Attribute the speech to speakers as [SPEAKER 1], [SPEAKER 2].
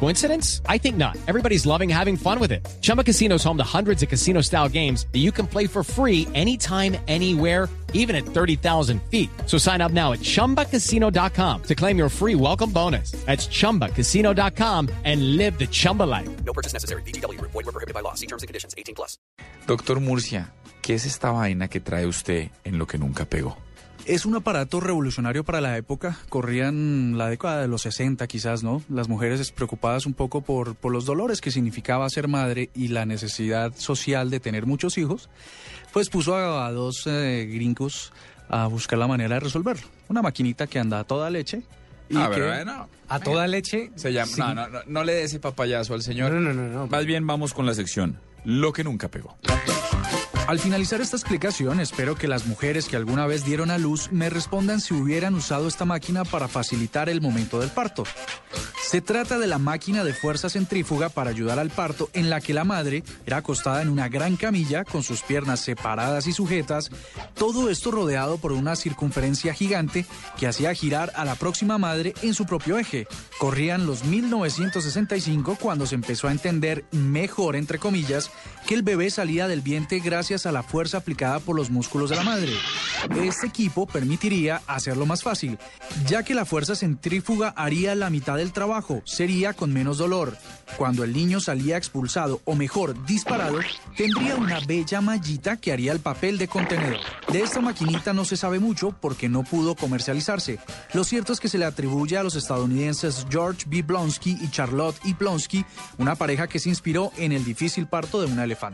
[SPEAKER 1] Coincidence? I think not. Everybody's loving having fun with it. Chumba Casino is home to hundreds of casino style games that you can play for free anytime, anywhere, even at 30,000 feet. So sign up now at chumbacasino.com to claim your free welcome bonus. That's chumbacasino.com and live the Chumba life.
[SPEAKER 2] No purchase necessary. BGW. Void were prohibited by law. See terms and conditions. 18 plus.
[SPEAKER 3] Doctor Murcia, ¿qué es esta vaina que trae usted en lo que nunca pegó?
[SPEAKER 4] Es un aparato revolucionario para la época. Corrían la década de los 60 quizás, ¿no? Las mujeres preocupadas un poco por, por los dolores que significaba ser madre y la necesidad social de tener muchos hijos, pues puso a, a dos eh, gringos a buscar la manera de resolverlo. Una maquinita que anda a toda leche. Y
[SPEAKER 3] Ah,
[SPEAKER 4] que,
[SPEAKER 3] pero bueno,
[SPEAKER 5] A toda leche.
[SPEAKER 3] se llama,
[SPEAKER 5] sí.
[SPEAKER 3] no, no, no, no le dé ese papayazo al señor.
[SPEAKER 5] No, no, no, no.
[SPEAKER 3] Más bien vamos con la sección, lo que nunca pegó.
[SPEAKER 4] Al finalizar esta explicación, espero que las mujeres que alguna vez dieron a luz me respondan si hubieran usado esta máquina para facilitar el momento del parto. Se trata de la máquina de fuerza centrífuga para ayudar al parto en la que la madre era acostada en una gran camilla con sus piernas separadas y sujetas, todo esto rodeado por una circunferencia gigante que hacía girar a la próxima madre en su propio eje. Corrían los 1965 cuando se empezó a entender mejor, entre comillas, que el bebé salía del vientre gracias a la fuerza aplicada por los músculos de la madre. Este equipo permitiría hacerlo más fácil, ya que la fuerza centrífuga haría la mitad del trabajo, sería con menos dolor. Cuando el niño salía expulsado, o mejor, disparado, tendría una bella mallita que haría el papel de contenedor. De esta maquinita no se sabe mucho porque no pudo comercializarse. Lo cierto es que se le atribuye a los estadounidenses George B. Blonsky y Charlotte E. Blonsky, una pareja que se inspiró en el difícil parto de una elefante.